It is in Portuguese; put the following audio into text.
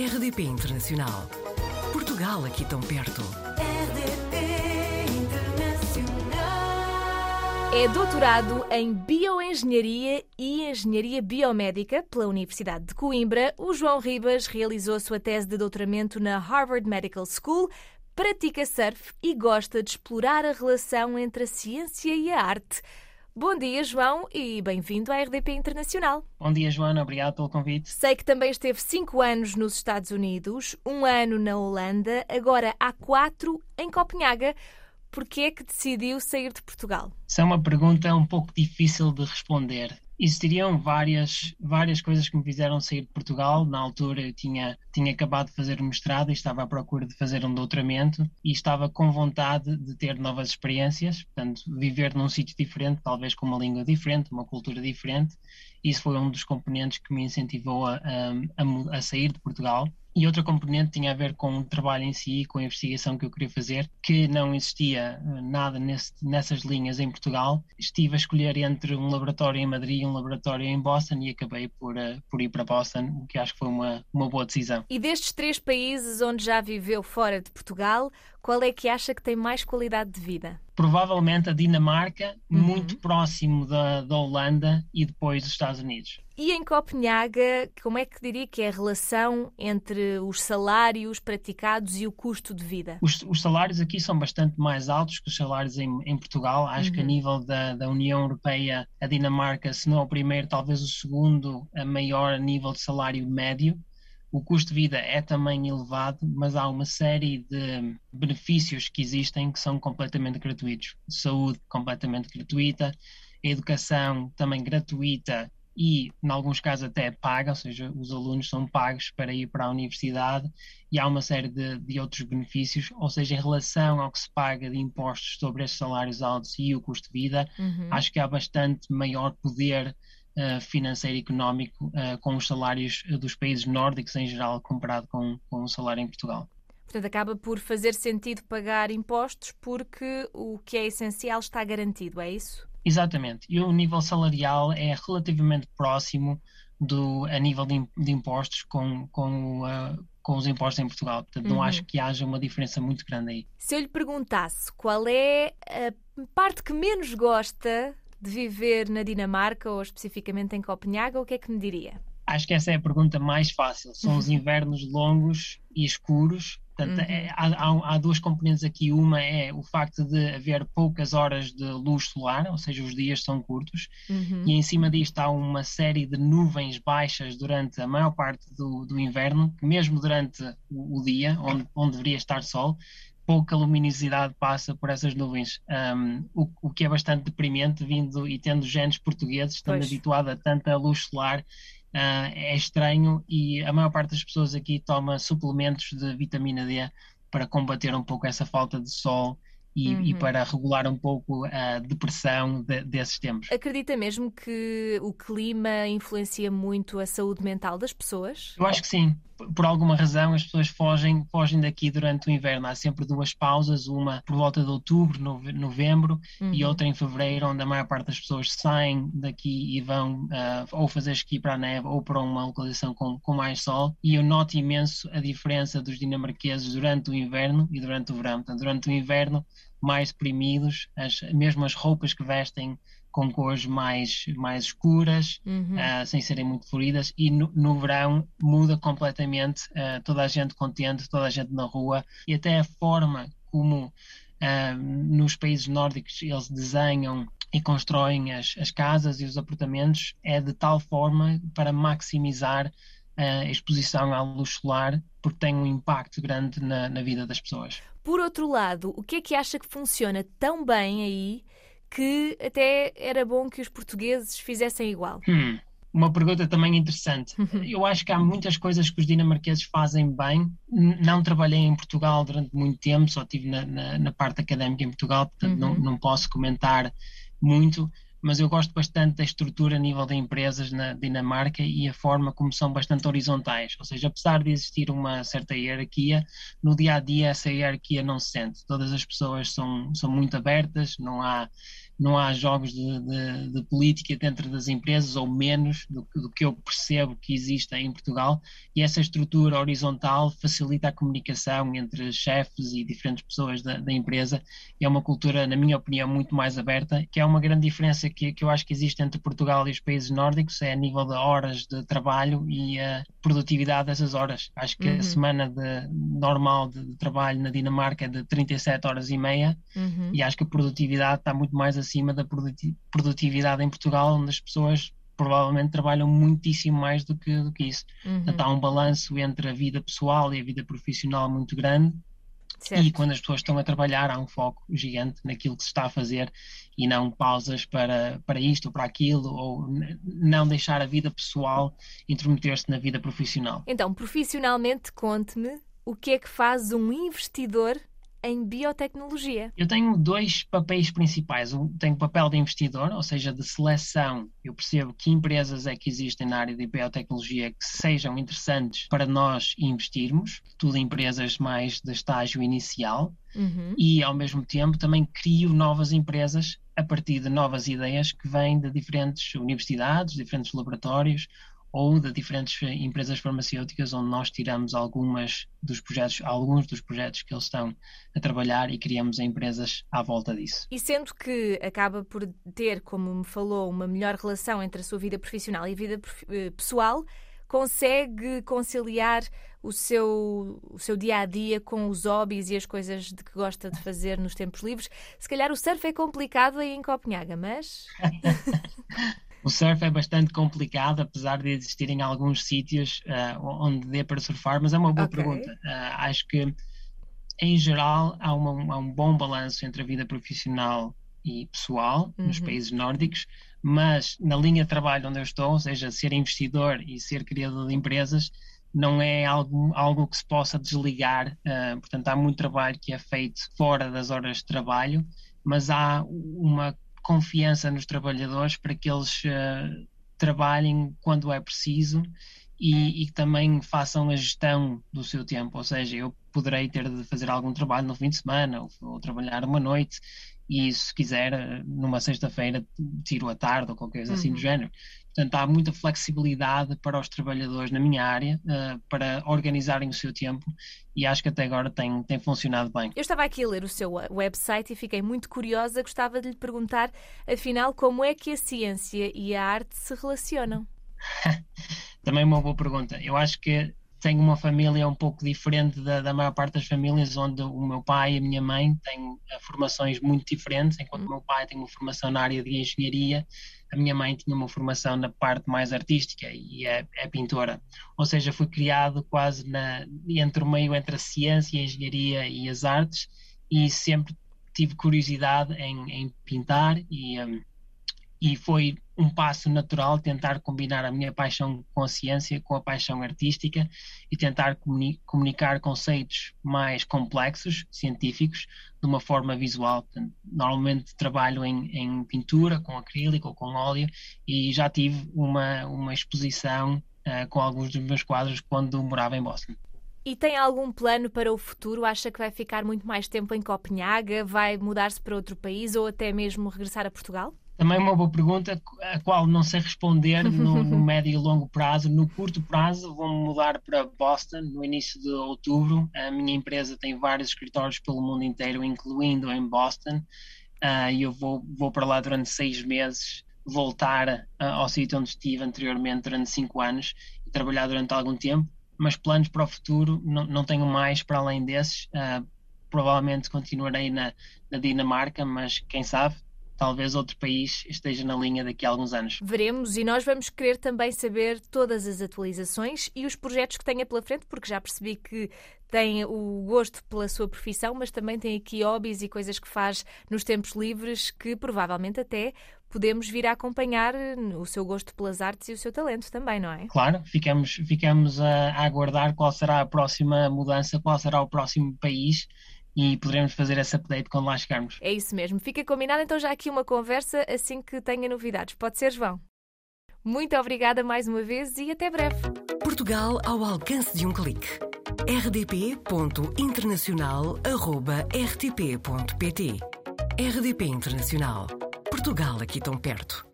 RDP Internacional. Portugal aqui tão perto. RDP Internacional. É doutorado em Bioengenharia e Engenharia Biomédica pela Universidade de Coimbra. O João Ribas realizou a sua tese de doutoramento na Harvard Medical School, pratica surf e gosta de explorar a relação entre a ciência e a arte. Bom dia, João, e bem-vindo à RDP Internacional. Bom dia, Joana. Obrigado pelo convite. Sei que também esteve cinco anos nos Estados Unidos, um ano na Holanda, agora há quatro em Copenhaga. Por que é que decidiu sair de Portugal? Isso é uma pergunta um pouco difícil de responder. Existiriam várias, várias coisas que me fizeram sair de Portugal. Na altura eu tinha, tinha acabado de fazer o mestrado e estava à procura de fazer um doutoramento e estava com vontade de ter novas experiências, portanto, viver num sítio diferente, talvez com uma língua diferente, uma cultura diferente. Isso foi um dos componentes que me incentivou a, a, a sair de Portugal. E outra componente tinha a ver com o trabalho em si, com a investigação que eu queria fazer, que não existia eh, nada nesse- nessas linhas em Portugal. Estive a escolher entre um laboratório em Madrid e um laboratório em Boston e acabei por, eh, por ir para Boston, o que acho que foi uma, uma boa decisão. E destes três países onde já viveu fora de Portugal, qual é que acha que tem mais qualidade de vida? Provavelmente a Dinamarca, muito próximo da, da Holanda e depois dos Estados Unidos. E em Copenhaga, como é que diria que é a relação entre os salários praticados e o custo de vida? Os, os salários aqui são bastante mais altos que os salários em, em Portugal. Acho que a nível da, da União Europeia, a Dinamarca, se não é o primeiro, talvez o segundo a maior nível de salário médio. O custo de vida é também elevado, mas há uma série de benefícios que existem que são completamente gratuitos. Saúde completamente gratuita, educação também gratuita e, em alguns casos, até paga, ou seja, os alunos são pagos para ir para a universidade e há uma série de, de outros benefícios, ou seja, em relação ao que se paga de impostos sobre estes salários altos e o custo de vida, Uhum. acho que há bastante maior poder financeiro e económico eh, com os salários eh, dos países nórdicos em geral comparado com, com o salário em Portugal. Portanto, acaba por fazer sentido pagar impostos porque o que é essencial está garantido, é isso? Exatamente. E o nível salarial é relativamente próximo do, a nível de, de impostos com, com, ah, com os impostos em Portugal. Portanto, não Uhum. acho que haja uma diferença muito grande aí. Se eu lhe perguntasse qual é a parte que menos gosta de viver na Dinamarca ou especificamente em Copenhaga, o que é que me diria? Acho que essa é a pergunta mais fácil. São os invernos longos e escuros. Portanto, Uhum. é- há, há- duas componentes aqui. Uma é o facto de haver poucas horas de luz solar, ou seja, os dias são curtos. Uhum. e em cima disto há uma série de nuvens baixas durante a maior parte do, do inverno, que mesmo durante o, o dia, onde, onde deveria estar sol, pouca luminosidade passa por essas nuvens, um, o, o que é bastante deprimente, vindo e tendo genes portugueses, estando Pois. habituado a tanta luz solar, ah, é estranho e a maior parte das pessoas aqui toma suplementos de vitamina D para combater um pouco essa falta de sol e, e Uhum. para regular um pouco a depressão de- desses tempos. Acredita mesmo que o clima influencia muito a saúde mental das pessoas? Eu acho que sim. Por- alguma razão as pessoas fogem, fogem daqui durante o inverno. Há sempre duas pausas, uma por volta de outubro, nove- novembro, e Uhum. outra em fevereiro, onde a maior parte das pessoas saem daqui e vão ah, ou fazer esqui para a neve ou para uma localização com, com mais sol. E eu noto imenso a diferença dos dinamarqueses durante o inverno e durante o verão. Portanto, durante o inverno, mais deprimidos, as, mesmo as roupas que vestem com cores mais, mais escuras, Uhum. ah, sem serem muito floridas, e no, no verão muda completamente, ah, toda a gente contente, toda a gente na rua, e até a forma como ah, nos países nórdicos eles desenham e constroem as, as casas e os apartamentos é de tal forma para maximizar a exposição à luz solar, porque tem um impacto grande na, na vida das pessoas. Por outro lado, o que é que acha que funciona tão bem aí que até era bom que os portugueses fizessem igual? Hum, uma pergunta também interessante. Eu acho que há muitas coisas que os dinamarqueses fazem bem. Não trabalhei em Portugal durante muito tempo, só estive na, na- na parte académica em Portugal, portanto não, Uhum. não posso comentar muito, mas eu gosto bastante da estrutura a nível de empresas na Dinamarca e a forma como são bastante horizontais. Ou seja, apesar de existir uma certa hierarquia, no dia a dia essa hierarquia não se sente. Todas as pessoas são, são muito abertas, não há não há jogos de, de, de, política dentro das empresas, ou menos do, do, que eu percebo que existe em Portugal, e essa estrutura horizontal facilita a comunicação entre chefes e diferentes pessoas da, da empresa. É uma cultura, na minha opinião, muito mais aberta, que é uma grande diferença que, que eu acho que existe entre Portugal e os países nórdicos, é a nível de horas de trabalho e a produtividade dessas horas. Acho que uhum. a semana de, normal de, trabalho na Dinamarca é de 37 horas e meia, uhum. e acho que a produtividade está muito mais acima da produtividade em Portugal, onde as pessoas provavelmente trabalham muitíssimo mais do que, do que isso. Uhum. Portanto, há um balanço entre a vida pessoal e a vida profissional muito grande. Certo. E quando as pessoas estão a trabalhar, há um foco gigante naquilo que se está a fazer e não pausas para, para isto ou para aquilo, ou não deixar a vida pessoal intrometer-se na vida profissional. Então, profissionalmente, conte-me o que é que faz um investidor em biotecnologia? Eu tenho dois papéis principais. Eu tenho o papel de investidor, ou seja, de seleção. Eu percebo que empresas é que existem na área de biotecnologia que sejam interessantes para nós investirmos, tudo empresas mais de estágio inicial. Uhum. E, ao mesmo tempo, também crio novas empresas a partir de novas ideias que vêm de diferentes universidades, diferentes laboratórios ou de diferentes empresas farmacêuticas onde nós tiramos algumas dos projetos, alguns dos projetos que eles estão a trabalhar e criamos empresas à volta disso. E sendo que acaba por ter, como me falou, uma melhor relação entre a sua vida profissional e a vida eh, pessoal, consegue conciliar o seu, o seu dia a dia com os hobbies e as coisas de que gosta de fazer nos tempos livres? Se calhar o surf é complicado aí em Copenhaga, mas. O surf é bastante complicado, apesar de existirem alguns sítios uh, onde dê para surfar, mas é uma boa okay. pergunta. Uh, acho que, em geral, há, uma, há, um bom balanço entre a vida profissional e pessoal uhum. nos países nórdicos, mas na linha de trabalho onde eu estou, ou seja, ser investidor e ser criador de empresas, não é algo, algo que se possa desligar. Uh, portanto, há muito trabalho que é feito fora das horas de trabalho, mas há uma confiança nos trabalhadores para que eles uh, trabalhem quando é preciso e, e também façam a gestão do seu tempo. Ou seja, eu poderei ter de fazer algum trabalho no fim de semana ou, ou trabalhar uma noite e se quiser, numa sexta-feira, tiro a tarde ou qualquer coisa uhum. assim do uhum. género. Portanto, há muita flexibilidade para os trabalhadores na minha área uh, para organizarem o seu tempo e acho que até agora tem, tem funcionado bem. Eu estava aqui a ler o seu website e fiquei muito curiosa. Gostava de lhe perguntar, afinal, como é que a ciência e a arte se relacionam? Também uma boa pergunta. Eu acho que tenho uma família um pouco diferente da, da, maior parte das famílias, onde o meu pai e a minha mãe têm eh, formações muito diferentes, enquanto o meu pai tem uma formação na área de engenharia, a minha mãe tinha uma formação na parte mais artística e é, é pintora. Ou seja, fui criado quase na, entre o meio entre a ciência, a engenharia e as artes, e sempre tive curiosidade em, em pintar e. Um, e foi um passo natural tentar combinar a minha paixão com a ciência, com a paixão artística e tentar comuni comunicar conceitos mais complexos, científicos, de uma forma visual. Normalmente trabalho em, em, pintura, com acrílico ou com óleo, e já tive uma, uma exposição uh, com alguns dos meus quadros quando morava em Boston. E tem algum plano para o futuro? Acha que vai ficar muito mais tempo em Copenhaga? Vai mudar-se para outro país ou até mesmo regressar a Portugal? Também uma boa pergunta, a qual não sei responder no, no médio e longo prazo. No curto prazo, vou mudar para Boston no início de outubro. A minha empresa tem vários escritórios pelo mundo inteiro, incluindo em Boston. Uh, e eu vou, vou para lá durante seis meses, voltar uh, ao sítio onde estive anteriormente durante cinco anos e trabalhar durante algum tempo. Mas planos para o futuro não, não tenho mais para além desses. Uh, provavelmente continuarei na, na Dinamarca, mas quem sabe talvez outro país esteja na linha daqui a alguns anos. Veremos e nós vamos querer também saber todas as atualizações e os projetos que tenha pela frente, porque já percebi que tem o gosto pela sua profissão, mas também tem aqui hobbies e coisas que faz nos tempos livres que provavelmente até podemos vir a acompanhar o seu gosto pelas artes e o seu talento também, não é? Claro, ficamos, ficamos a, a aguardar qual será a próxima mudança, qual será o próximo país e poderemos fazer esse update quando lá chegarmos. É isso mesmo. Fica combinado então já aqui uma conversa assim que tenha novidades. Pode ser, João? Muito obrigada mais uma vez e até breve. Portugal ao alcance de um clique. rdp.internacional.rtp.pt RDP Internacional Portugal aqui tão perto.